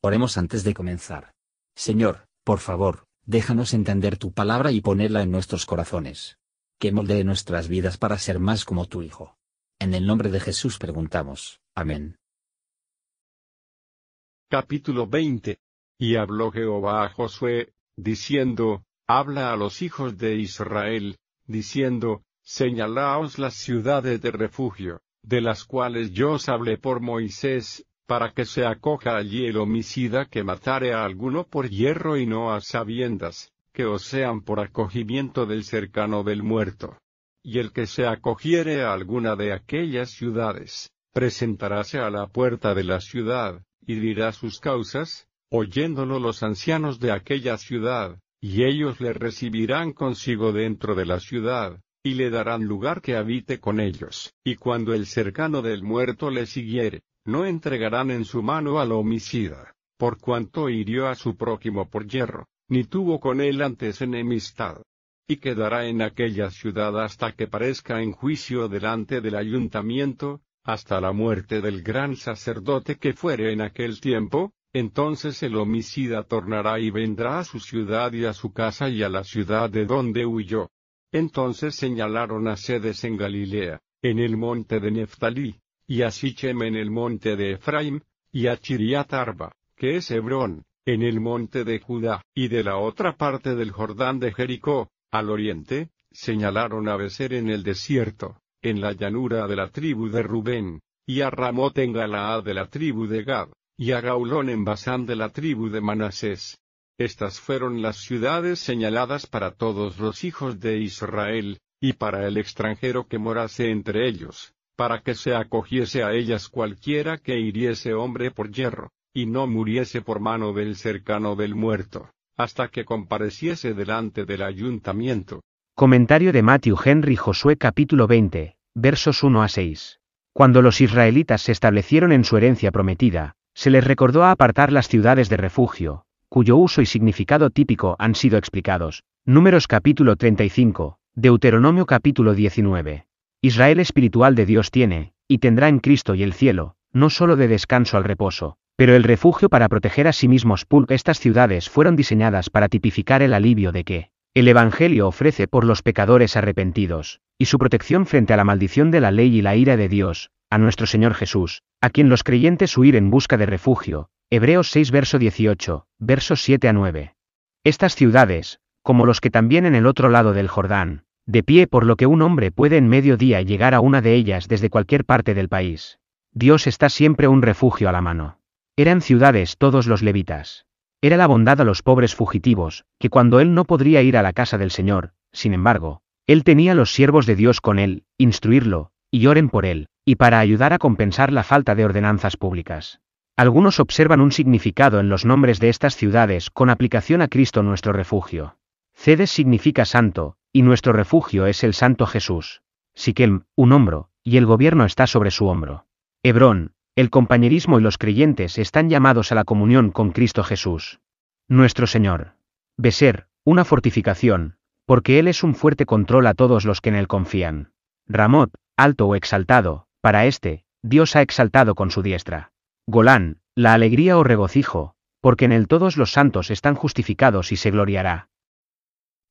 Oremos antes de comenzar. Señor, por favor, déjanos entender tu palabra y ponerla en nuestros corazones. Que moldee nuestras vidas para ser más como tu Hijo. En el nombre de Jesús preguntamos. Amén. Capítulo 20. Y habló Jehová a Josué, diciendo, Habla a los hijos de Israel, diciendo, Señalaos las ciudades de refugio, de las cuales yo os hablé por Moisés, para que se acoja allí el homicida que matare a alguno por hierro y no a sabiendas, que os sean por acogimiento del cercano del muerto. Y el que se acogiere a alguna de aquellas ciudades, presentaráse a la puerta de la ciudad, y dirá sus causas, oyéndolo los ancianos de aquella ciudad, y ellos le recibirán consigo dentro de la ciudad, y le darán lugar que habite con ellos. Y cuando el cercano del muerto le siguiere, no entregarán en su mano al homicida, por cuanto hirió a su prójimo por hierro, ni tuvo con él antes enemistad. Y quedará en aquella ciudad hasta que parezca en juicio delante del ayuntamiento, hasta la muerte del gran sacerdote que fuere en aquel tiempo, entonces el homicida tornará y vendrá a su ciudad y a su casa y a la ciudad de donde huyó. Entonces señalaron a sedes en Galilea, en el monte de Neftalí, y a Sichem en el monte de Efraim, y a Chiriat Arba, que es Hebrón, en el monte de Judá, y de la otra parte del Jordán de Jericó, al oriente, señalaron a Becer en el desierto, en la llanura de la tribu de Rubén, y a Ramot en Galaad de la tribu de Gad, y a Gaulón en Basán de la tribu de Manasés. Estas fueron las ciudades señaladas para todos los hijos de Israel, y para el extranjero que morase entre ellos, para que se acogiese a ellas cualquiera que hiriese hombre por hierro, y no muriese por mano del cercano del muerto, hasta que compareciese delante del ayuntamiento. Comentario de Matthew Henry Josué capítulo 20, versos 1 a 6. Cuando los israelitas se establecieron en su herencia prometida, se les recordó apartar las ciudades de refugio, cuyo uso y significado típico han sido explicados. Números capítulo 35, Deuteronomio capítulo 19. Israel espiritual de Dios tiene, y tendrá en Cristo y el cielo, no solo de descanso al reposo, pero el refugio para proteger a sí mismos. Estas ciudades fueron diseñadas para tipificar el alivio de que el Evangelio ofrece por los pecadores arrepentidos, y su protección frente a la maldición de la ley y la ira de Dios, a nuestro Señor Jesús, a quien los creyentes huir en busca de refugio. Hebreos 6 verso 18, versos 7 a 9. Estas ciudades, como los que también en el otro lado del Jordán, de pie por lo que un hombre puede en medio día llegar a una de ellas desde cualquier parte del país. Dios está siempre un refugio a la mano. Eran ciudades todos los levitas. Era la bondad a los pobres fugitivos, que cuando él no podría ir a la casa del Señor, sin embargo, él tenía los siervos de Dios con él, instruirlo, y oren por él, y para ayudar a compensar la falta de ordenanzas públicas. Algunos observan un significado en los nombres de estas ciudades con aplicación a Cristo nuestro refugio. Cedes significa santo, y nuestro refugio es el Santo Jesús. Siquem, un hombro, y el gobierno está sobre su hombro. Hebrón, el compañerismo y los creyentes están llamados a la comunión con Cristo Jesús. Nuestro Señor. Beser, una fortificación, porque Él es un fuerte control a todos los que en Él confían. Ramot, alto o exaltado, para este, Dios ha exaltado con su diestra. Golán, la alegría o regocijo, porque en Él todos los santos están justificados y se gloriará.